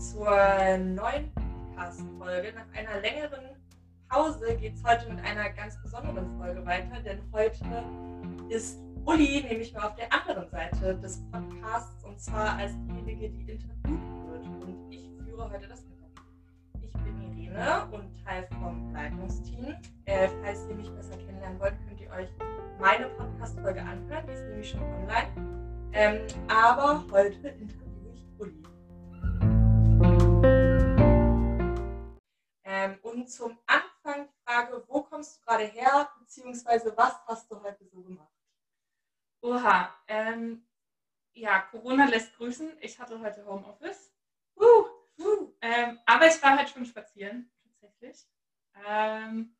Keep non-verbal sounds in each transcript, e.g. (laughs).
zur neuen Podcast-Folge. Nach einer längeren Pause geht es heute mit einer ganz besonderen Folge weiter, denn heute ist Uli nämlich mal auf der anderen Seite des Podcasts und zwar als diejenige, die interviewt wird. Und ich führe heute das Interview. Ich bin Irene und Teil vom Leitungsteam. Äh, falls ihr mich besser kennenlernen wollt, könnt ihr euch meine Podcast-Folge anhören. Die ist nämlich schon online. Ähm, aber heute interviewe ich Uli. Ähm, und zum Anfang die Frage, wo kommst du gerade her, beziehungsweise was hast du heute so gemacht? Oha, ähm, ja, Corona lässt grüßen. Ich hatte heute Homeoffice. Uh, uh. Ähm, aber ich war halt schon spazieren, tatsächlich. Ähm,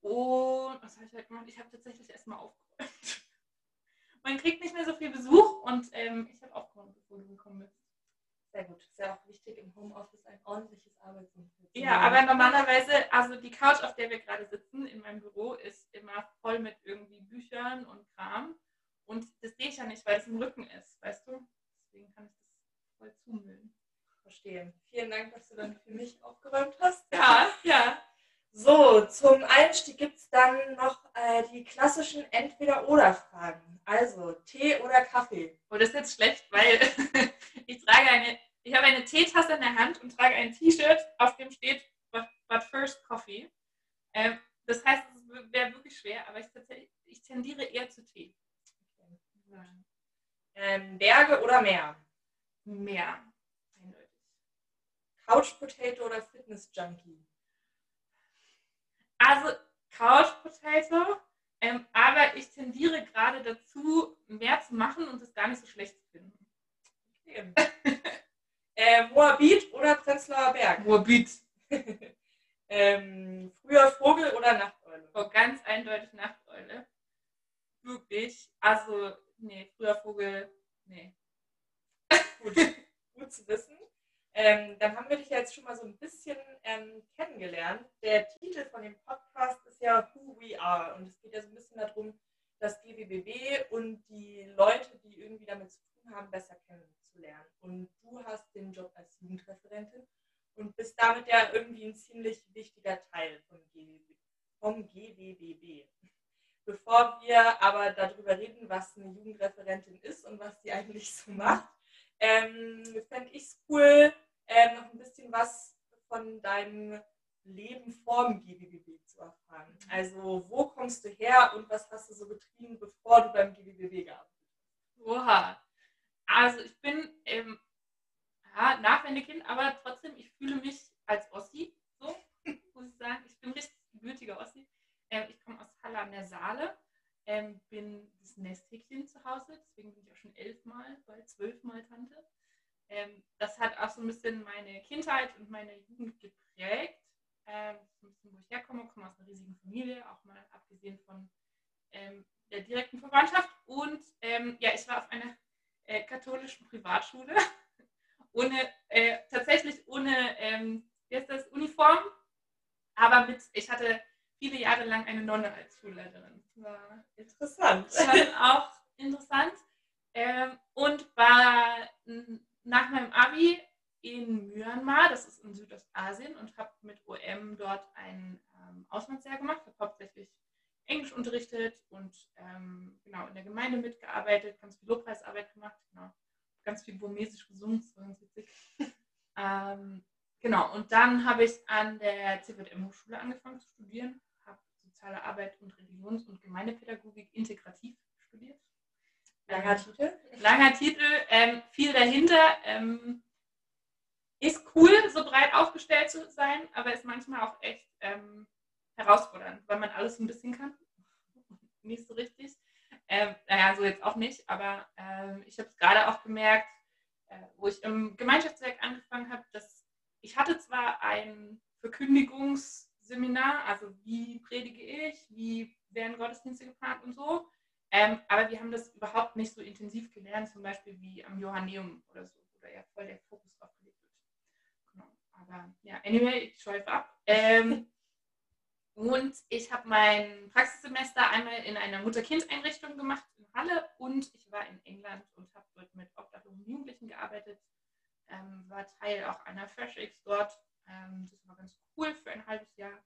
und was habe ich heute gemacht? Ich habe tatsächlich erstmal aufgeräumt. (laughs) Man kriegt nicht mehr so viel Besuch und ähm, ich habe aufgeräumt, bevor du gekommen bist. Sehr gut. Ist ja auch wichtig im Homeoffice ein ordentliches Arbeitsumfeld. Ja, aber normalerweise, also die Couch, auf der wir gerade sitzen in meinem Büro, ist immer voll mit irgendwie Büchern und Kram. Und das sehe ich ja nicht, weil es im Rücken ist, weißt du? Deswegen kann ich das voll zumüllen. Verstehe. Vielen Dank, dass du dann für mich aufgeräumt hast. Ja, ja. So, zum Einstieg gibt es dann noch äh, die klassischen Entweder-Oder-Fragen. Also Tee oder Kaffee. Oh, das ist jetzt schlecht, weil ich trage eine, ich habe eine Teetasse in der Hand und trage ein T-Shirt, auf dem steht but, but first coffee. Ähm, das heißt, es wäre wirklich schwer, aber ich, ich, tendiere eher zu Tee. Okay. Ähm, Berge oder Meer? Meer. Eindeutig. Couch Potato oder Fitness Junkie? Also Couch Potato, ähm, aber ich tendiere gerade dazu, mehr zu machen und es gar nicht so schlecht zu finden. Okay. (laughs) äh, Moabit oder Prenzlauer Berg? Moabit. (laughs) ähm, früher Vogel oder Nachteule? Oh, ganz eindeutig Nachteule. Wirklich. Also, nee, früher Vogel, nee. (laughs) Gut, gut zu wissen. Ähm, dann haben wir dich jetzt schon mal so ein bisschen ähm, kennengelernt. Der Titel von dem Podcast ist ja Who We Are und es geht ja so ein bisschen darum, das GWBB und die Leute, die irgendwie damit zu tun haben, besser kennenzulernen. Und du hast den Job als Jugendreferentin und bist damit ja irgendwie ein ziemlich wichtiger Teil vom, GWB, vom GWBB. Bevor wir aber darüber reden, was eine Jugendreferentin ist und was die eigentlich so macht, ähm, fände ich es cool, äh, noch ein bisschen was von deinem Leben vor dem GBBB zu erfahren. Also wo kommst du her und was hast du so getrieben, bevor du beim GBBB gearbeitet hast? Oha. Also ich bin ähm, ja, Nachwendekind, aber trotzdem, ich fühle mich als Ossi, so muss ich sagen. Ich bin richtig gebürtiger Ossi. Ähm, ich komme aus Halle an der Saale, ähm, bin das Nesthäkchen zu Hause, deswegen bin ich auch schon elfmal, bald zwölfmal Tante. Ähm, das hat auch so ein bisschen meine Kindheit und meine Jugend geprägt. Ähm, ein bisschen, wo ich herkomme, komme aus einer riesigen Familie, auch mal abgesehen von ähm, der direkten Verwandtschaft. Und ähm, ja, ich war auf einer äh, katholischen Privatschule, (laughs) ohne, äh, tatsächlich ohne, ähm, wie heißt das, Uniform, aber mit, ich hatte viele Jahre lang eine Nonne als Schulleiterin. War interessant. Schon auch interessant. Ähm, und war nach meinem Abi in Myanmar, das ist in Südostasien, und habe mit OM dort ein ähm, Auslandsjahr gemacht, habe hauptsächlich Englisch unterrichtet und ähm, genau in der Gemeinde mitgearbeitet, ganz viel Lobpreisarbeit gemacht, genau, ganz viel burmesisch gesungen, das war ganz witzig. (laughs) ähm, genau, und dann habe ich an der CVM-Hochschule angefangen zu studieren, habe soziale Arbeit und Religions- und Gemeindepädagogik integrativ studiert. Langer Titel. Langer Titel, ähm, viel dahinter. Ähm, ist cool, so breit aufgestellt zu sein, aber ist manchmal auch echt ähm, herausfordernd, weil man alles ein bisschen kann. Nicht so richtig. Ähm, naja, so jetzt auch nicht, aber ähm, ich habe es gerade auch gemerkt, äh, wo ich im Gemeinschaftswerk angefangen habe, dass ich hatte zwar ein Verkündigungsseminar, also wie predige ich, wie werden Gottesdienste geplant und so, ähm, aber wir haben das überhaupt nicht so intensiv gelernt, zum Beispiel wie am Johanneum oder so, wo da ja voll der Fokus drauf gelegt wird. Genau. Aber ja, anyway, ich schweife ab. Ähm, (laughs) und ich habe mein Praxissemester einmal in einer Mutter-Kind-Einrichtung gemacht in Halle und ich war in England und habe dort mit obdachlosen Jugendlichen gearbeitet, ähm, war Teil auch einer FreshX dort. Ähm, das war ganz cool für ein halbes Jahr.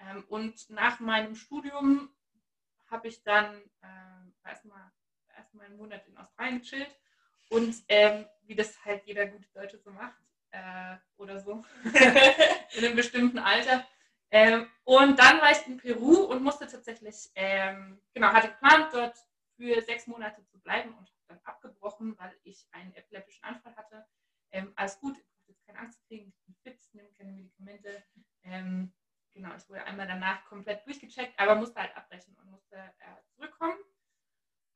Ähm, und nach meinem Studium habe ich dann erstmal erstmal einen Monat in Australien gechillt und ähm, wie das halt jeder gute Deutsche so macht äh, oder so (laughs) in einem bestimmten Alter. Ähm, und dann war ich in Peru und musste tatsächlich, ähm, genau, hatte geplant, dort für sechs Monate zu bleiben und habe dann abgebrochen, weil ich einen epileptischen Anfall hatte. Ähm, alles gut, ich brauche jetzt keine Angst kriegen, ich bin fit, nehme keine Medikamente. Ähm, genau, ich wurde einmal danach komplett durchgecheckt, aber musste halt abbrechen und musste äh, zurückkommen.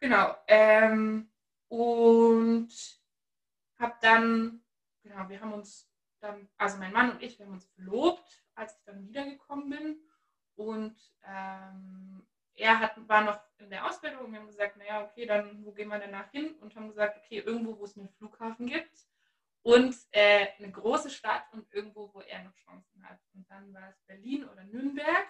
Genau. Ähm, und habe dann, genau, wir haben uns dann, also mein Mann und ich, wir haben uns verlobt, als ich dann wiedergekommen bin. Und ähm, er hat, war noch in der Ausbildung und wir haben gesagt, naja, okay, dann wo gehen wir danach hin? Und haben gesagt, okay, irgendwo, wo es einen Flughafen gibt und äh, eine große Stadt und irgendwo, wo er noch Chancen hat. Und dann war es Berlin oder Nürnberg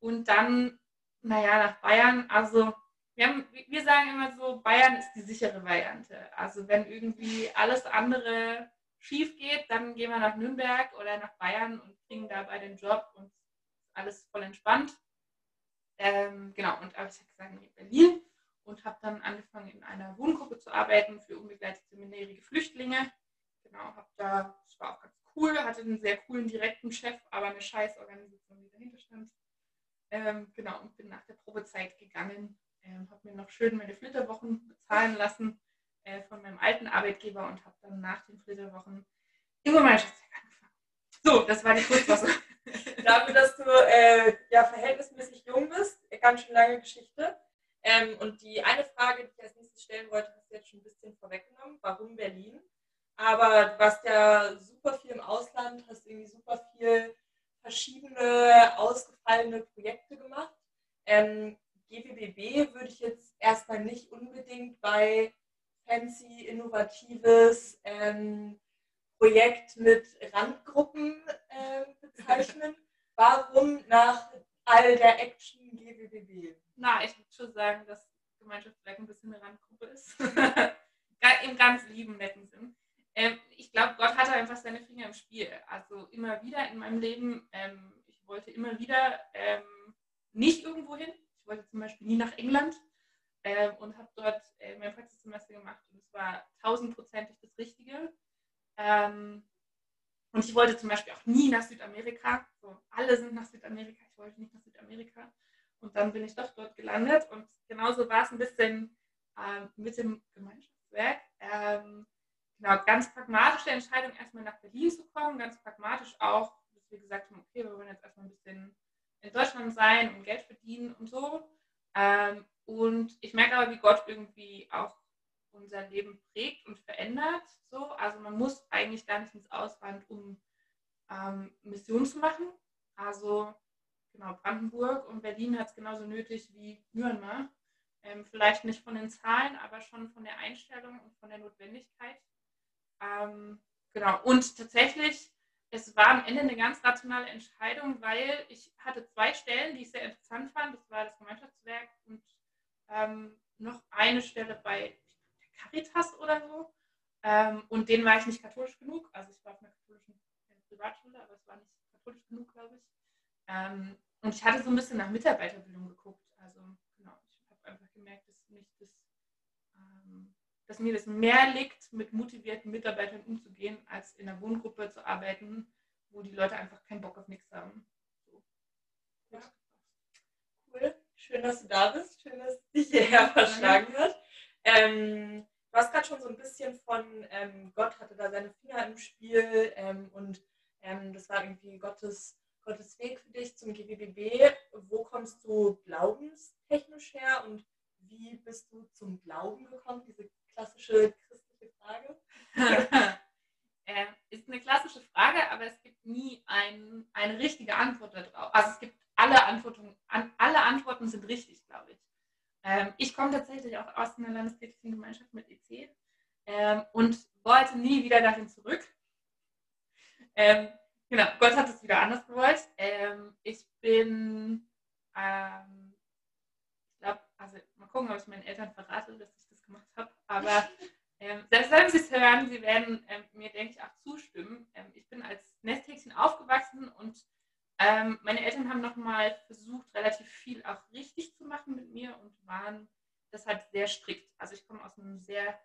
und dann, naja, nach Bayern. Also wir, haben, wir sagen immer so, Bayern ist die sichere Variante. Also wenn irgendwie alles andere schief geht, dann gehen wir nach Nürnberg oder nach Bayern und kriegen dabei den Job und alles voll entspannt. Ähm, genau, und aber ich habe gesagt, nee, Berlin und habe dann angefangen in einer Wohngruppe zu arbeiten für unbegleitete minderjährige Flüchtlinge. Genau, habe da, das war auch ganz cool, hatte einen sehr coolen direkten Chef, aber eine scheiß Organisation, die dahinter stand. Ähm, genau, und bin nach der Probezeit gegangen, ähm, habe mir noch schön meine Flitterwochen bezahlen lassen äh, von meinem alten Arbeitgeber und habe dann nach den Flitterwochen im Gemeinschaftswerk angefangen. So, das war die Kurzfassung. (laughs) Dafür, dass du äh, ja verhältnismäßig jung bist, ganz schön lange Geschichte. Ähm, und die eine Frage, die ich als nächstes stellen wollte, hast du jetzt schon ein bisschen vorweggenommen. Warum Berlin? Aber du warst ja super viel im Ausland, hast irgendwie super viel verschiedene ausgefallene Projekte gemacht. Ähm, GWBB würde ich jetzt erstmal nicht unbedingt bei innovatives ähm, Projekt mit Randgruppen äh, bezeichnen. Warum nach all der Action GWBB? Na, ich würde schon sagen, dass Gemeinschaftswerk ein bisschen eine Randgruppe ist. Im ganz lieben, netten Sinn. Ähm, ich glaube, Gott hatte einfach seine Finger im Spiel. Also immer wieder in meinem Leben, ähm, ich wollte immer wieder ähm, nicht irgendwo hin. Ich wollte zum Beispiel nie nach England ähm, und habe dort äh, mein Praxissemester gemacht und es war tausendprozentig das Richtige. Ähm, und ich wollte zum Beispiel auch nie nach Südamerika. So, alle sind nach Südamerika, ich wollte nicht nach Südamerika. Und dann bin ich doch dort gelandet und genauso war es ein bisschen äh, mit dem Gemeinschaftswerk. Ähm, genau, ganz pragmatische Entscheidung, erstmal nach Berlin zu kommen, ganz pragmatisch auch, dass wir gesagt haben, okay, wir wollen jetzt erstmal ein bisschen in Deutschland sein und Geld verdienen und so. Ähm, und ich merke aber, wie Gott irgendwie auch unser Leben prägt und verändert. So. Also man muss eigentlich gar nicht ins Ausland, um ähm, Mission zu machen. Also genau, Brandenburg und Berlin hat es genauso nötig wie Myanmar. Ähm, vielleicht nicht von den Zahlen, aber schon von der Einstellung und von der Notwendigkeit. Ähm, genau. Und tatsächlich, es war am Ende eine ganz rationale Entscheidung, weil ich hatte zwei Stellen, die ich sehr interessant fand. Das war das Gemeinschaftswerk und ähm, noch eine Stelle bei Caritas oder so. Ähm, und denen war ich nicht katholisch genug. Also ich war auf einer katholischen Privatschule, aber es war nicht katholisch genug, glaube ich. Ähm, und ich hatte so ein bisschen nach Mitarbeiterbildung geguckt. Also genau, ich habe einfach gemerkt, dass, mich das, ähm, dass mir das mehr liegt, mit motivierten Mitarbeitern umzugehen, als in einer Wohngruppe zu arbeiten, wo die Leute einfach keinen Bock auf nichts haben. So. Ja. Cool. Schön, dass du da bist. Schön, dass dich hierher verschlagen hat. Ähm, du hast gerade schon so ein bisschen von ähm, Gott hatte da seine Finger im Spiel ähm, und ähm, das war irgendwie Gottes, Gottes Weg für dich zum GWBB. Wo kommst du glaubenstechnisch her und wie bist du zum Glauben gekommen? Diese klassische christliche Frage. (laughs) äh, ist eine klassische Frage, aber es gibt nie ein, eine richtige Antwort darauf. Also es gibt alle Antworten, an, alle Antworten sind richtig, glaube ich. Ähm, ich komme tatsächlich auch aus einer landeskirchlichen Gemeinschaft mit EC ähm, und wollte nie wieder dahin zurück. Ähm, genau, Gott hat es wieder anders gewollt. Ähm, ich bin, ähm, ich glaube, also mal gucken, ob ich meinen Eltern verrate, dass ich das gemacht habe. Aber (laughs) ähm, selbst wenn sie es hören, sie werden ähm, mir, denke ich, auch zustimmen. Ähm, ich bin als Nesthäkchen aufgewachsen und meine Eltern haben nochmal versucht, relativ viel auch richtig zu machen mit mir und waren deshalb sehr strikt. Also ich komme aus einem sehr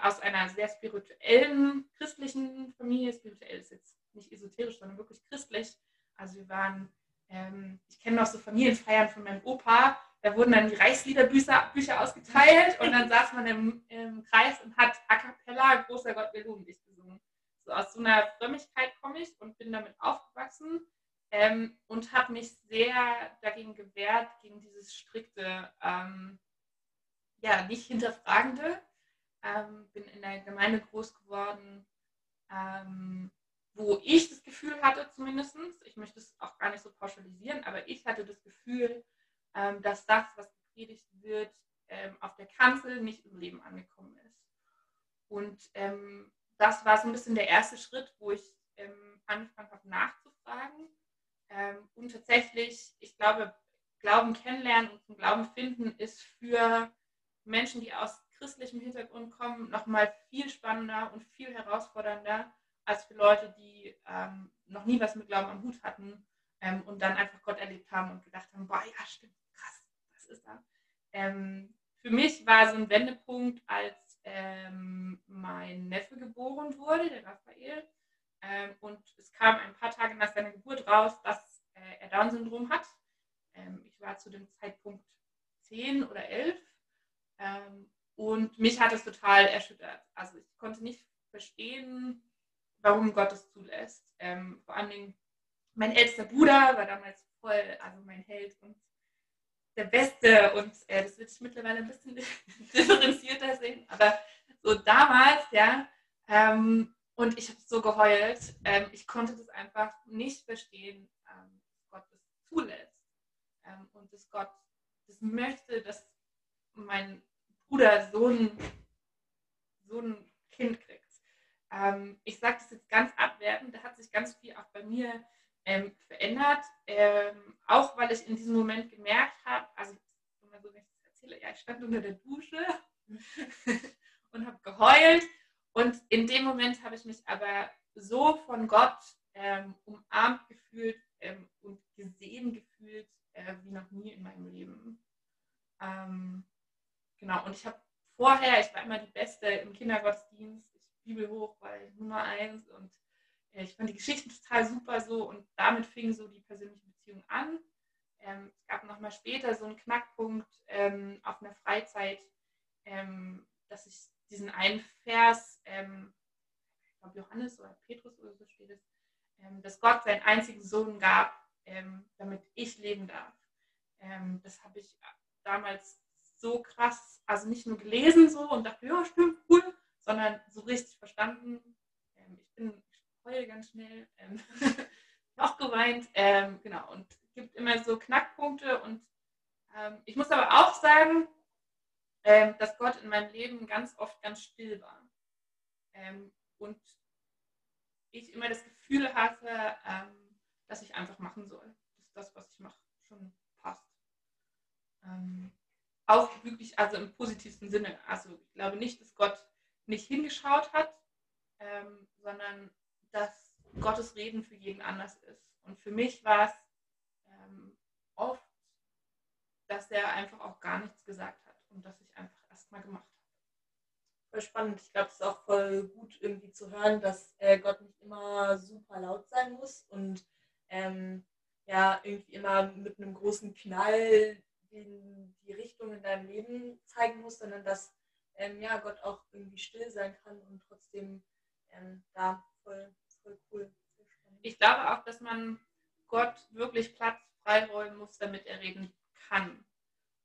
aus einer sehr spirituellen, christlichen Familie, spirituell ist jetzt nicht esoterisch, sondern wirklich christlich. Also wir waren, ähm, ich kenne noch so Familienfeiern von meinem Opa, da wurden dann die Reichsliederbücher Bücher ausgeteilt und dann saß man im, im Kreis und hat a cappella Großer Gott, wir loben dich gesungen. So aus so einer Frömmigkeit komme ich und bin damit aufgewachsen ähm, und habe mich sehr dagegen gewehrt, gegen dieses strikte, ähm, ja, nicht hinterfragende. Ähm, bin in der Gemeinde groß geworden, ähm, wo ich das Gefühl hatte, zumindest, ich möchte es auch gar nicht so pauschalisieren, aber ich hatte das Gefühl, ähm, dass das, was gepredigt wird, ähm, auf der Kanzel nicht im Leben angekommen ist. Und ähm, das war so ein bisschen der erste Schritt, wo ich angefangen habe nachzufragen. Und tatsächlich, ich glaube, Glauben kennenlernen und zum Glauben finden ist für Menschen, die aus christlichem Hintergrund kommen, nochmal viel spannender und viel herausfordernder als für Leute, die ähm, noch nie was mit Glauben am Hut hatten ähm, und dann einfach Gott erlebt haben und gedacht haben, boah, ja, stimmt, krass, was ist da? Ähm, für mich war so ein Wendepunkt, als ähm, mein Neffe geboren wurde, der Raphael. Ähm, und es kam ein paar Tage nach seiner Geburt raus, dass äh, er Down-Syndrom hat. Ähm, ich war zu dem Zeitpunkt zehn oder elf. und mich hat es total erschüttert. Also ich konnte nicht verstehen, warum Gott es zulässt. Ähm, vor allen Dingen mein ältester Bruder war damals voll, also mein Held und der Beste und äh, das wird sich mittlerweile ein bisschen (laughs) differenzierter sehen, aber so damals, ja, ähm, und ich habe so geheult, ähm, ich konnte das einfach nicht verstehen, ähm, dass Gott das zulässt ähm, und dass Gott das möchte, dass mein Bruder so ein, so ein Kind kriegt. Ähm, ich sage das jetzt ganz abwertend, da hat sich ganz viel auch bei mir ähm, verändert. Ähm, auch weil ich in diesem Moment gemerkt habe, also immer so, ich erzähle, ja, ich stand unter der Dusche (laughs) und habe geheult. Und in dem Moment habe ich mich aber so von Gott ähm, umarmt gefühlt ähm, und gesehen gefühlt äh, wie noch nie in meinem Leben. Ähm, genau, und ich habe vorher, ich war immer die Beste im Kindergottesdienst, Bibel hoch bei Nummer eins und äh, ich fand die Geschichten total super so und damit fing so die persönliche Beziehung an. Ähm, es gab nochmal später so einen Knackpunkt ähm, auf einer Freizeit, ähm, dass ich diesen einen Vers, ähm, ich glaube Johannes oder Petrus oder so steht es, ähm, dass Gott seinen einzigen Sohn gab, ähm, damit ich leben darf. das habe ich damals so krass, also nicht nur gelesen so und dachte, ja, stimmt, cool, sondern so richtig verstanden. Ähm, ich bin, heule ganz schnell, ähm, (laughs) auch geweint, ähm, genau, und es gibt immer so Knackpunkte und ähm, ich muss aber auch sagen, ähm, dass Gott in meinem Leben ganz oft ganz still war. Ähm, und ich immer das Gefühl hatte, dass ich einfach machen soll, dass das, was ich mache, schon passt auch wirklich, also im positivsten Sinne. Also ich glaube nicht, dass Gott nicht hingeschaut hat, ähm, sondern dass Gottes Reden für jeden anders ist. Und für mich war es ähm, oft, dass er einfach auch gar nichts gesagt hat und dass ich einfach erstmal gemacht habe. Voll spannend. Ich glaube, es ist auch voll gut irgendwie zu hören, dass äh, Gott nicht immer super laut sein muss und ähm, ja, irgendwie immer mit einem großen Knall den, die Richtung in deinem Leben zeigen muss, sondern dass ähm, ja, Gott auch irgendwie still sein kann und trotzdem ähm, da voll, voll cool. Ich glaube auch, dass man Gott wirklich Platz freiräumen muss, damit er reden kann.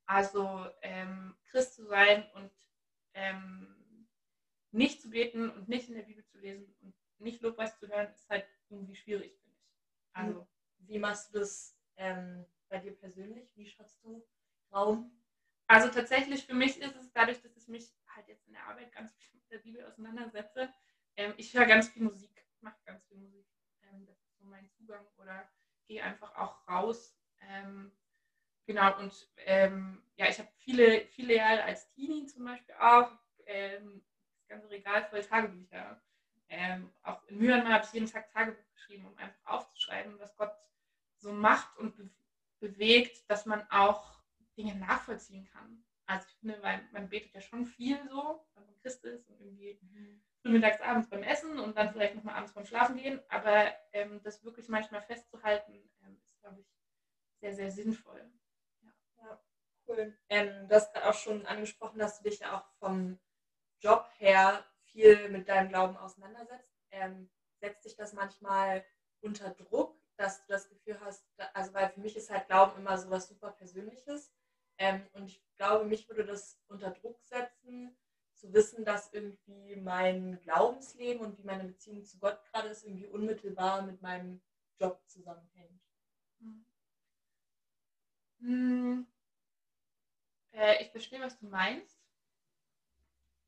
Also ähm, Christ zu sein und ähm, nicht zu beten und nicht in der Bibel zu lesen und nicht Lobpreis zu hören, ist halt irgendwie schwierig, finde ich. Also, wie machst du das ähm, bei dir persönlich? Wie schaffst du Raum? Also tatsächlich für mich ist es dadurch, dass ich mich halt jetzt in der Arbeit ganz viel mit der Bibel auseinandersetze. Ähm, ich höre ganz viel Musik, mache ganz viel Musik. Ähm, das ist so mein Zugang oder gehe einfach auch raus. Ähm, genau, und ähm, ja, ich habe viele, viele Jahre als Teenie zum Beispiel auch ähm, das ganze Regal voll Tagebücher. Ähm, auch in Myanmar habe ich jeden Tag Tagebuch geschrieben, um einfach aufzuschreiben, was Gott so macht und be bewegt, dass man auch Dinge nachvollziehen kann. Also ich finde, man, man betet ja schon viel so, wenn man Christ ist und irgendwie mhm. mittags, abends beim Essen und dann vielleicht nochmal abends beim Schlafen gehen. Aber ähm, das wirklich manchmal festzuhalten, ähm, ist, glaube ich, sehr, sehr sinnvoll. Ja, ja cool. Ähm, du hast gerade auch schon angesprochen, dass du dich ja auch vom Job her viel mit deinem Glauben auseinandersetzt. Ähm, setzt dich das manchmal unter Druck, dass du das Gefühl hast, also weil für mich ist halt Glauben immer so was super Persönliches. Ähm, und ich glaube, mich würde das unter Druck setzen, zu wissen, dass irgendwie mein Glaubensleben und wie meine Beziehung zu Gott gerade ist, irgendwie unmittelbar mit meinem Job zusammenhängt. Hm. Äh, ich verstehe, was du meinst.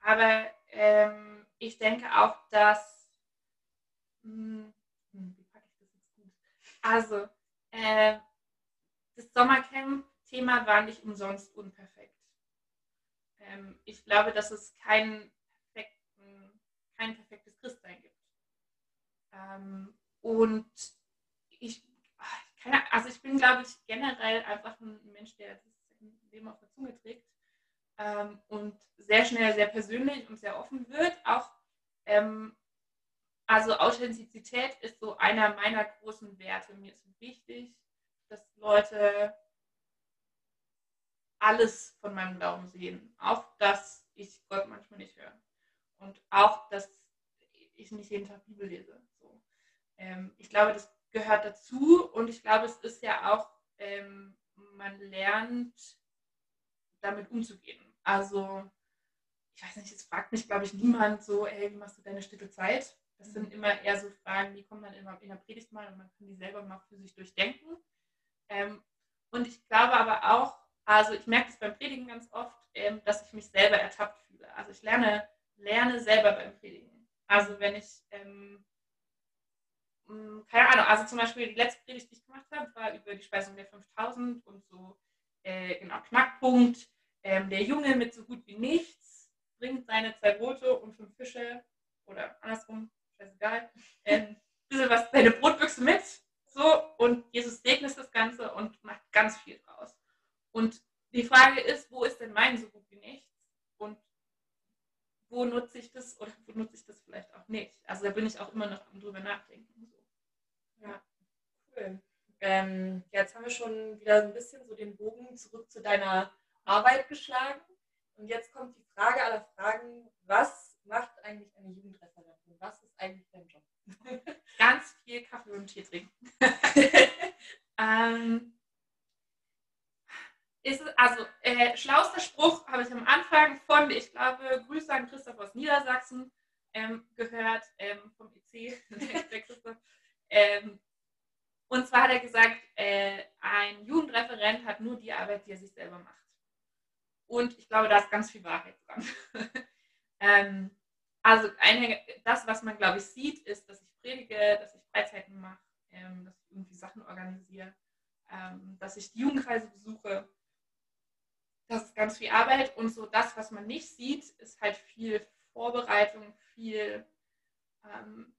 Aber ähm, ich denke auch, dass. Hm, hm, wie packe ich das jetzt gut? Also, äh, das Sommercamp-Thema war nicht umsonst unperfekt. Ähm, ich glaube, dass es kein, kein perfektes Christsein gibt. Ähm, und ich, keine, also ich bin, glaube ich, generell einfach ein Mensch, der das Leben auf der Zunge trägt ähm, und sehr schnell sehr persönlich und sehr offen wird. Auch ähm, also Authentizität ist so einer meiner großen Werte. Mir ist wichtig, dass Leute alles von meinem Glauben sehen. Auch, dass ich Gott manchmal nicht höre. Und auch, dass ich nicht jeden Tag Bibel lese. So. Ähm, ich glaube, das gehört dazu. Und ich glaube, es ist ja auch, ähm, man lernt damit umzugehen. Also, ich weiß nicht, es fragt mich, glaube ich, niemand so, ey, wie machst du deine stille Zeit? Das sind mhm. immer eher so Fragen, die kommen dann immer in der Predigt mal und man kann die selber mal für sich durchdenken. Ähm, und ich glaube aber auch, also ich merke es beim Predigen ganz oft, ähm, dass ich mich selber ertappt fühle. Also ich lerne, lerne selber beim Predigen. Also wenn ich, ähm, mm, keine Ahnung, also zum Beispiel die letzte Predigt, die ich gemacht habe, war über die Speisung der 5000 und so, äh, genau, Knackpunkt, ähm, der Junge mit so gut wie nichts bringt seine zwei Brote und fünf Fische oder andersrum, scheißegal, ähm, bisschen was, seine Brotbüchse mit. So, und Jesus segnet das Ganze und macht ganz viel draus. Und die Frage ist, wo ist denn mein so gut wie nichts? Und wo nutze ich das oder wo nutze ich das vielleicht auch nicht? Also da bin ich auch immer noch am drüber nachdenken. So. Ja, cool. Ähm, jetzt haben wir schon wieder ein bisschen so den Bogen zurück zu deiner Arbeit geschlagen. Und jetzt kommt die Frage aller Fragen, was macht eigentlich eine Jugendreferentin? Was ist eigentlich dein Job? (laughs) Ganz viel Kaffee und Tee trinken. (laughs) ähm, ist also, äh, schlauster Spruch habe ich am Anfang von, ich glaube, Grüße an Christoph aus Niedersachsen ähm, gehört, ähm, vom EC, (laughs) der (laughs) Christoph. Ähm, und zwar hat er gesagt, äh, ein Jugendreferent hat nur die Arbeit, die er sich selber macht. Und ich glaube, da ist ganz viel Wahrheit dran. (laughs) ähm, also eine, das, was man, glaube ich, sieht, ist, dass ich predige, dass ich Freizeiten mache, ähm, dass ich irgendwie Sachen organisiere, ähm, dass ich die Jugendkreise besuche. Das ist ganz viel Arbeit. Und so das, was man nicht sieht, ist halt viel Vorbereitung, viel ähm,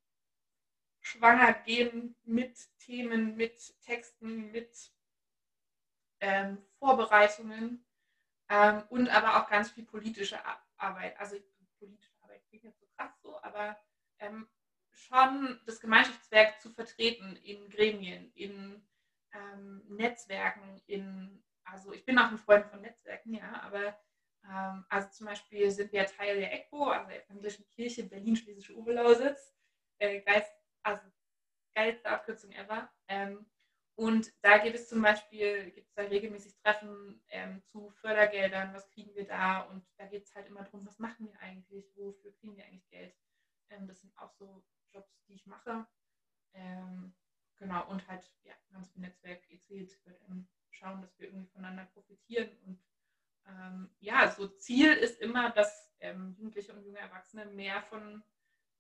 schwanger gehen mit Themen, mit Texten, mit ähm, Vorbereitungen ähm, und aber auch ganz viel politische Arbeit. Also politische Arbeit klingt jetzt so krass so, aber ähm, schon das Gemeinschaftswerk zu vertreten in Gremien, in ähm, Netzwerken, in, also ich bin auch ein Freund von Netzwerken, ja, aber ähm, also zum Beispiel sind wir Teil der ECBO, also der Evangelischen Kirche Berlin-Schlesische Oberlausitz, äh, geist, also geilste Abkürzung ever. Ähm, und da gibt es zum Beispiel, gibt es da regelmäßig Treffen ähm, zu Fördergeldern, was kriegen wir da? Und da geht es halt immer darum, was machen wir eigentlich, wofür kriegen wir eigentlich Geld? Ähm, das sind auch so Jobs, die ich mache. Ähm, genau, und halt ja, ganz viel Netzwerk etc. schauen, dass wir irgendwie voneinander profitieren. Und ähm, ja, so Ziel ist immer, dass ähm, Jugendliche und junge Erwachsene mehr von,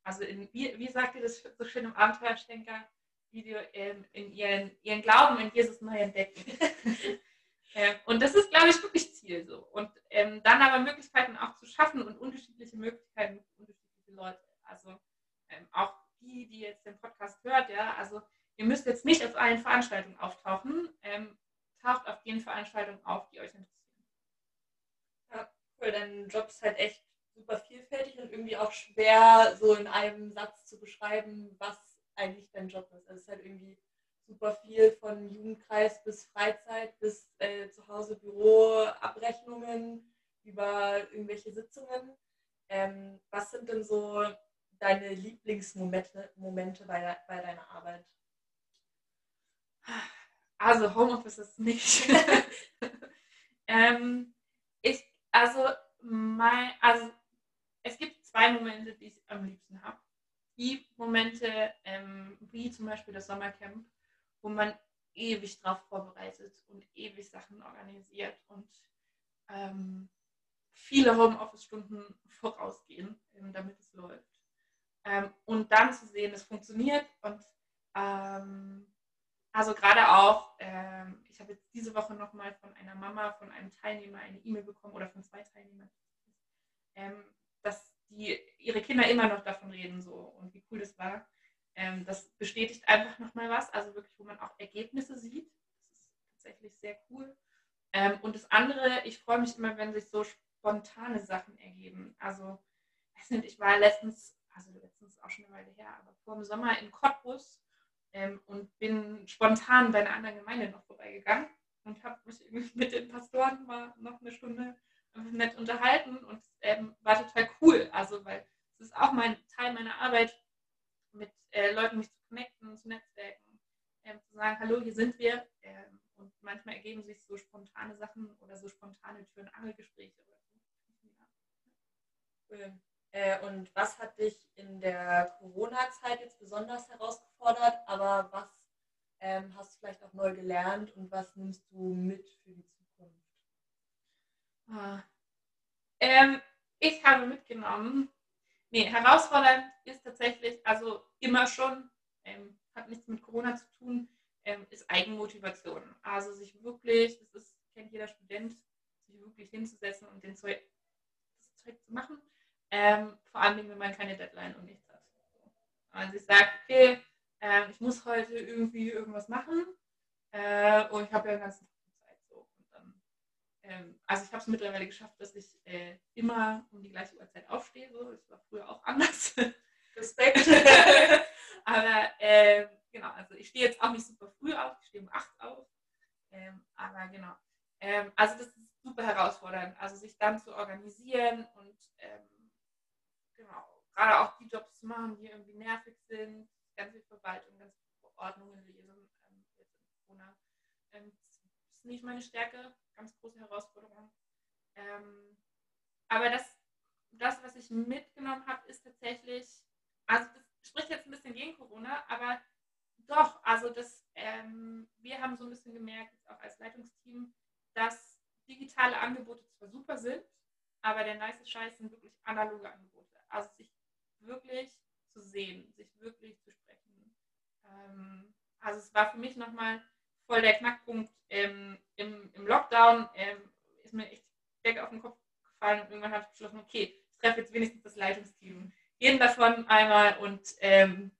also in, wie, wie sagt ihr das so schön im Abenteuerschenker, Video ähm, in ihren, ihren Glauben in Jesus neu entdecken. (laughs) und das ist, glaube ich, wirklich Ziel so. Und ähm, dann aber Möglichkeiten auch zu schaffen und unterschiedliche Möglichkeiten für unterschiedliche Leute. Also ähm, auch die, die jetzt den Podcast hört, ja, also ihr müsst jetzt nicht auf allen Veranstaltungen auftauchen. Ähm, taucht auf den Veranstaltungen auf, die euch interessieren. Ja, cool. Dein Job ist halt echt super vielfältig und irgendwie auch schwer, so in einem Satz zu beschreiben, was eigentlich dein Job ist. Also es ist halt irgendwie super viel von Jugendkreis bis Freizeit bis äh, zu Hause Büro, Abrechnungen über irgendwelche Sitzungen. Ähm, was sind denn so deine Lieblingsmomente Momente bei, bei deiner Arbeit? Also Homeoffice ist nicht. (laughs) ähm, ich, also, mein, also es gibt zwei Momente, die ich am liebsten habe. Die Momente, ähm, wie zum Beispiel das Sommercamp, wo man ewig drauf vorbereitet und ewig Sachen organisiert und ähm, viele Homeoffice-Stunden (laughs) vorausgehen, ähm, damit es läuft. Ähm, und dann zu sehen, es funktioniert und ähm, also gerade auch, ähm, ich habe jetzt diese Woche nochmal von einer Mama, von einem Teilnehmer eine E-Mail bekommen oder von zwei Teilnehmern, ähm, dass die ihre Kinder immer noch davon reden so und wie cool das war. Ähm, das bestätigt einfach nochmal was, also wirklich, wo man auch Ergebnisse sieht. Das ist tatsächlich sehr cool. Ähm, und das andere, ich freue mich immer, wenn sich so spontane Sachen ergeben. Also, ich war letztens, also letztens auch schon eine Weile her, aber vor dem Sommer in Cottbus ähm, und bin spontan bei einer anderen Gemeinde noch vorbeigegangen und habe mich (laughs) mit den Pastoren mal noch eine Stunde nett unterhalten und ähm, war total cool. Also, weil es ist auch mein Teil meiner Arbeit, mit äh, Leuten mich zu connecten, zu netzwerken, ähm, zu sagen, hallo, hier sind wir. Ähm, und manchmal ergeben sich so spontane Sachen oder so spontane Tür-und-Angel-Gespräche oder so. Ja. Äh, und was hat dich in der Corona-Zeit jetzt besonders herausgefordert, aber was ähm, hast du vielleicht auch neu gelernt und was nimmst du mit für die Zukunft? Ah. Ähm, ich habe mitgenommen, nee, herausfordernd ist tatsächlich, also immer schon, ähm, hat nichts mit Corona zu tun, ähm, ist Eigenmotivation. Also sich wirklich, das ist, kennt jeder Student, sich wirklich hinzusetzen und den Zeug, das Zeug zu machen ähm, vor allem, wenn man keine Deadline und nichts hat. Also ich sage, okay, äh, ich muss heute irgendwie irgendwas machen äh, und ich habe ja den ganzen Tag Zeit. So. Dann, ähm, also ich habe es mittlerweile geschafft, dass ich äh, immer um die gleiche Uhrzeit aufstehe. So. Das war früher auch anders. (laughs) Respekt. (laughs) aber ähm, genau, also ich stehe jetzt auch nicht super früh auf, ich stehe um 8 auf. Ähm, aber genau. Ähm, also das ist super herausfordernd, also sich dann zu organisieren und ähm, genau, gerade auch die Jobs zu machen, die irgendwie nervig sind, ganz viel Verwaltung, ganz viele Verordnungen lesen, ähm, jetzt in Corona. Ähm, ist nicht meine Stärke, ganz große Herausforderung. Ähm, aber das, das, was ich mitgenommen habe, ist tatsächlich, also das spricht jetzt ein bisschen gegen Corona, aber doch, also das, ähm, wir haben so ein bisschen gemerkt, auch als Leitungsteam, dass digitale Angebote zwar super sind, aber der nice Scheiß sind wirklich analoge Angebote. Wirklich zu sehen, sich wirklich zu sprechen. Ähm, also es war für mich nochmal voll der Knackpunkt ähm, im, im Lockdown. Ähm, ist mir echt Decke auf den Kopf gefallen und irgendwann habe ich beschlossen, okay, ich treffe jetzt wenigstens das Leitungsteam. Jeden davon einmal und ähm,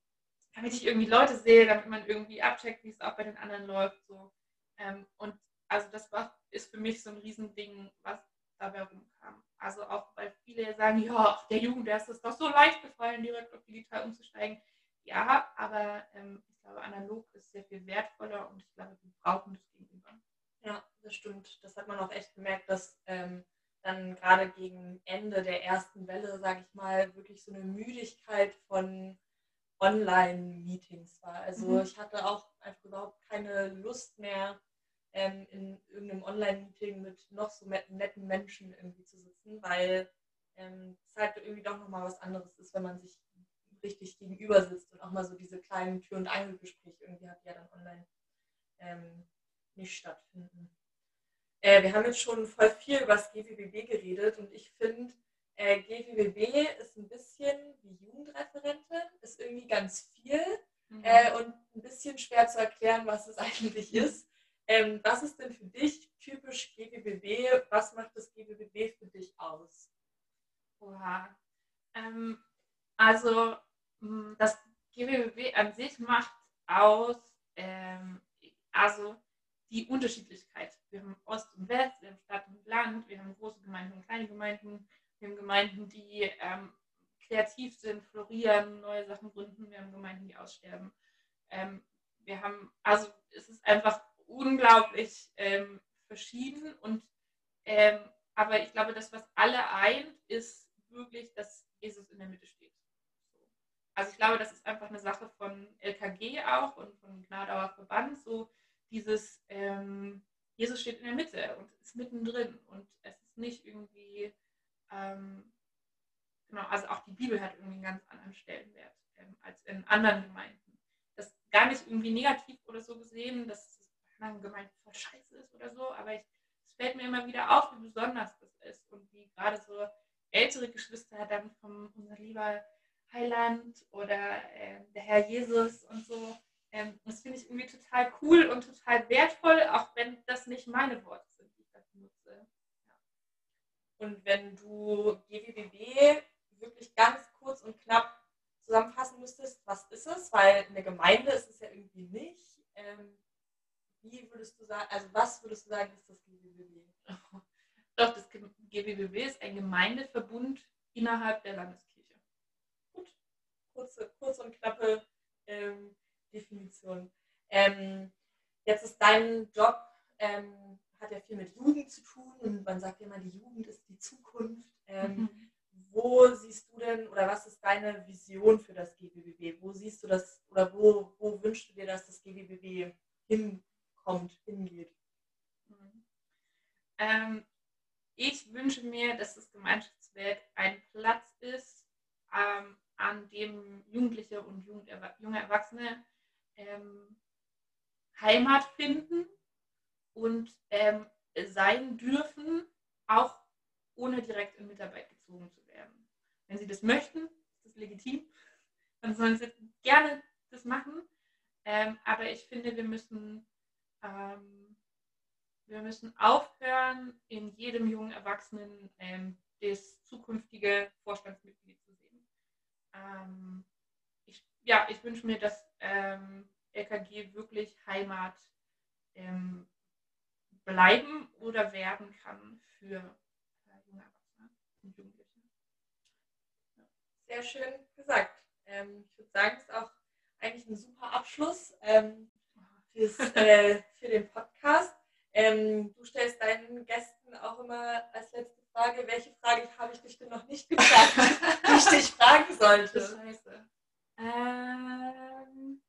damit ich irgendwie Leute sehe, damit man irgendwie abcheckt, wie es auch bei den anderen läuft. So. Ähm, und also das war, ist für mich so ein Riesending, was dabei rumkam. Also auch, weil viele sagen, ja, der Jugend, der ist es doch so leicht gefallen, direkt auf digital umzusteigen. Ja, aber ähm, ich glaube, analog ist sehr viel wertvoller und ich glaube, wir brauchen das gegenüber. Ja, das stimmt. Das hat man auch echt gemerkt, dass ähm, dann gerade gegen Ende der ersten Welle, sage ich mal, wirklich so eine Müdigkeit von Online-Meetings war. Also mhm. ich hatte auch einfach überhaupt keine Lust mehr, ähm, in irgendeinem Online-Meeting mit noch so netten Menschen irgendwie zu sitzen, weil ähm, es halt irgendwie doch nochmal was anderes ist, wenn man sich richtig gegenüber sitzt und auch mal so diese kleinen Tür- und Angelgespräche irgendwie hat, die ja dann online ähm, nicht stattfinden. Äh, wir haben jetzt schon voll viel über das GWBB geredet und ich finde, äh, GWBB ist ein bisschen wie Jugendreferentin, ist irgendwie ganz viel mhm. äh, und ein bisschen schwer zu erklären, was es (laughs) eigentlich ist. Ähm, was ist denn für dich typisch GBBW? Was macht das GBBW für dich aus? Oha. Ähm, also das GBBW an sich macht aus, ähm, also die Unterschiedlichkeit. Wir haben Ost und West, wir haben Stadt und Land, wir haben große Gemeinden und kleine Gemeinden, wir haben Gemeinden, die ähm, kreativ sind, florieren, neue Sachen gründen, wir haben Gemeinden, die aussterben. Ähm, wir haben, also es ist einfach unglaublich ähm, verschieden und ähm, aber ich glaube, das, was alle eint, ist wirklich, dass Jesus in der Mitte steht. Also ich glaube, das ist einfach eine Sache von LKG auch und von Gnadauer Verband, so dieses ähm, Jesus steht in der Mitte und ist mittendrin und es ist nicht irgendwie, ähm, genau, also auch die Bibel hat irgendwie einen ganz anderen Stellenwert ähm, als in anderen Gemeinden. Das gar nicht irgendwie negativ oder so gesehen, in anderen Gemeinden voll scheiße ist oder so, aber ich, es fällt mir immer wieder auf, wie besonders das ist und wie gerade so ältere Geschwister dann vom unser lieber Heiland oder äh, der Herr Jesus und so ähm, das finde ich irgendwie total cool und total wertvoll, auch wenn das nicht meine Worte sind, die ich dafür nutze. Ja. Und wenn du GWBB wirklich ganz kurz und knapp zusammenfassen müsstest, was ist es? Weil eine Gemeinde ist es ja irgendwie nicht. Wie würdest du sagen, also was würdest du sagen, ist das GWBB? (laughs) Doch, das GWBB ist ein Gemeindeverbund innerhalb der Landeskirche. Gut, kurze, kurze und knappe ähm, Definition. Ähm, jetzt ist dein Job, ähm, hat ja viel mit Jugend zu tun und man sagt ja immer, die Jugend ist die Zukunft. Ähm, mhm. Wo siehst du denn oder was ist deine Vision für das GBBB? Wo siehst du das oder wo, wo wünschst du dir, dass das GBBB hinkommt, hingeht? Mhm. Ähm, ich wünsche mir, dass das Gemeinschaftswerk ein Platz ist, ähm, an dem Jugendliche und junge Erwachsene ähm, Heimat finden und ähm, sein dürfen, auch ohne direkt in Mitarbeit gezogen zu werden. Wenn sie das möchten, ist das legitim, dann sollen sie gerne das machen. Ähm, aber ich finde, wir müssen, ähm, wir müssen aufhören, in jedem jungen Erwachsenen ähm, das zukünftige Vorstandsmitglied zu sehen. Ähm, ich, ja, ich wünsche mir, dass ähm, LKG wirklich Heimat ähm, bleiben oder werden kann für äh, junge Erwachsene und Jugendliche. Ja. Sehr schön gesagt. Ähm, ich würde sagen, es ist auch eigentlich ein super Abschluss ähm, fürs, äh, für den Podcast. Ähm, du stellst deinen Gästen auch immer als letzte Frage, welche Frage habe ich dich denn noch nicht gefragt, (laughs) die ich dich fragen sollte? Scheiße. Ähm,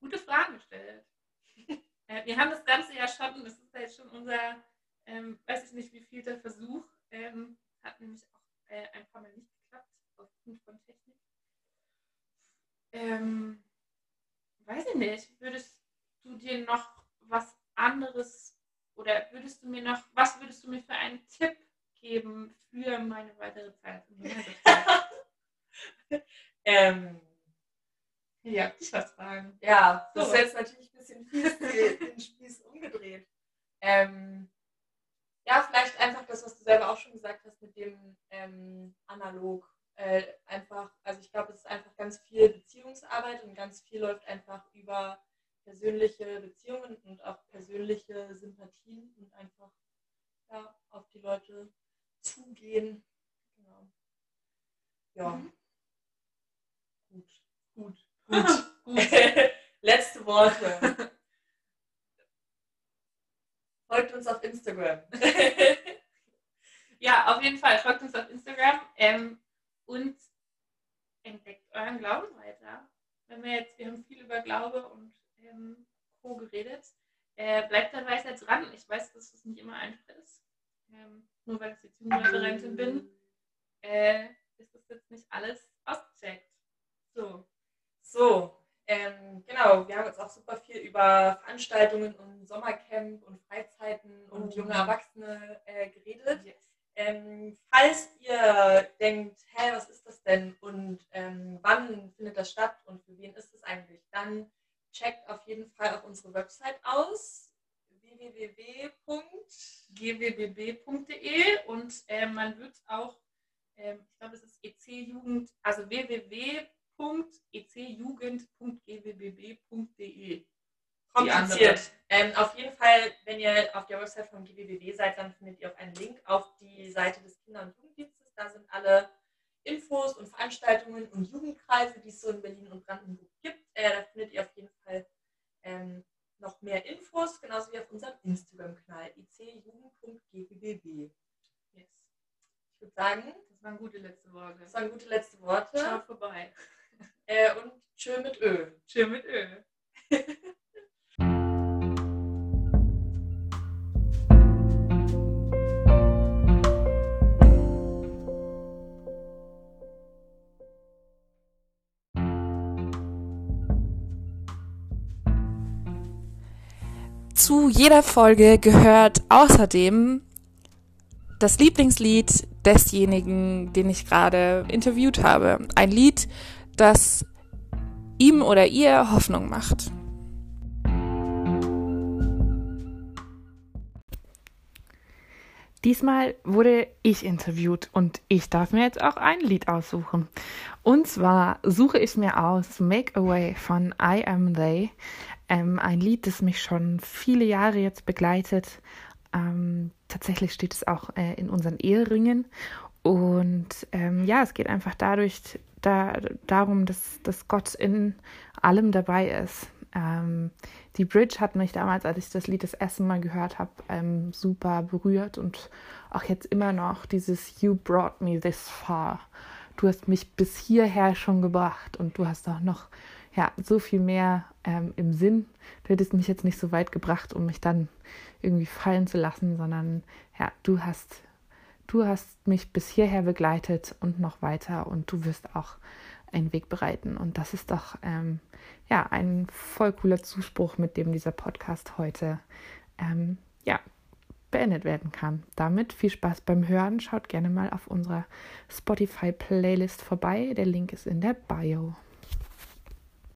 gute Fragen gestellt. (laughs) äh, wir haben das Ganze ja schon, das ist ja jetzt schon unser, ähm, weiß ich nicht, wie viel der Versuch, ähm, hat nämlich auch äh, ein paar Mal nicht geklappt, aufgrund von Technik. Ähm, weiß ich nicht, würdest du dir noch was anderes oder würdest du mir noch, was würdest du mir für einen Tipp geben für meine weitere Zeit? (laughs) ähm, ja, ich was fragen. Ja, das so. ist jetzt natürlich ein bisschen fies, den Spieß umgedreht. Ähm, ja, vielleicht einfach das, was du selber auch schon gesagt hast mit dem ähm, Analog. Äh, einfach, also ich glaube, es ist einfach ganz viel Beziehungsarbeit und ganz viel läuft einfach über persönliche Beziehungen und auch persönliche Sympathien und einfach ja, auf die Leute zugehen. Genau. Ja. Mhm. Gut. Gut. Gut. (laughs) Gut. (laughs) Letzte Worte. Folgt uns auf Instagram. (laughs) ja, auf jeden Fall. Folgt uns auf Instagram ähm, und entdeckt euren Glauben weiter. Wenn wir jetzt, wir haben viel über Glaube und ähm, Co. geredet. Äh, bleibt da weiter dran. Ich weiß, dass das nicht immer einfach ist. Ähm, nur weil ich jetzt Jugendreferentin bin, äh, ist das jetzt nicht alles ausgecheckt. So. So, ähm, genau, wir haben jetzt auch super viel über Veranstaltungen und Sommercamp und Freizeiten und oh. junge Erwachsene äh, geredet. Yes. Ähm, falls ihr denkt, hä, was ist das denn und ähm, wann findet das statt und für wen ist es eigentlich, dann checkt auf jeden Fall auf unsere Website aus www.gwbb.de und äh, man wird auch, äh, ich glaube, es ist EC Jugend, also www www.ecjugend.gwbb.de. Kompliziert. Ähm, auf jeden Fall, wenn ihr auf der Website vom GWBW seid, dann findet ihr auch einen Link auf die Seite des Kinder- und Jugenddienstes. Da sind alle Infos und Veranstaltungen und Jugendkreise, die es so in Berlin und Brandenburg gibt. Äh, da findet ihr auf jeden Fall ähm, noch mehr Infos, genauso wie auf unserem Instagram-Kanal icjugend.gwbb. Yes. Ich würde sagen, Das waren gute letzte Worte. das waren gute letzte Worte. Schaut vorbei. Äh, und tschö mit Ö. Schön mit Öl. (laughs) Zu jeder Folge gehört außerdem das Lieblingslied desjenigen, den ich gerade interviewt habe. Ein Lied, das ihm oder ihr Hoffnung macht. Diesmal wurde ich interviewt und ich darf mir jetzt auch ein Lied aussuchen. Und zwar suche ich mir aus Make a Way von I Am They. Ähm, ein Lied, das mich schon viele Jahre jetzt begleitet. Ähm, tatsächlich steht es auch äh, in unseren Eheringen. Und ähm, ja, es geht einfach dadurch da, darum, dass, dass Gott in allem dabei ist. Ähm, die Bridge hat mich damals, als ich das Lied das erste Mal gehört habe, ähm, super berührt und auch jetzt immer noch dieses You brought me this far. Du hast mich bis hierher schon gebracht und du hast auch noch ja, so viel mehr ähm, im Sinn. Du hättest mich jetzt nicht so weit gebracht, um mich dann irgendwie fallen zu lassen, sondern ja, du hast, du hast mich bis hierher begleitet und noch weiter und du wirst auch einen Weg bereiten. Und das ist doch ähm, ja ein voll cooler Zuspruch, mit dem dieser Podcast heute ähm, ja, beendet werden kann. Damit viel Spaß beim Hören. Schaut gerne mal auf unserer Spotify-Playlist vorbei. Der Link ist in der Bio.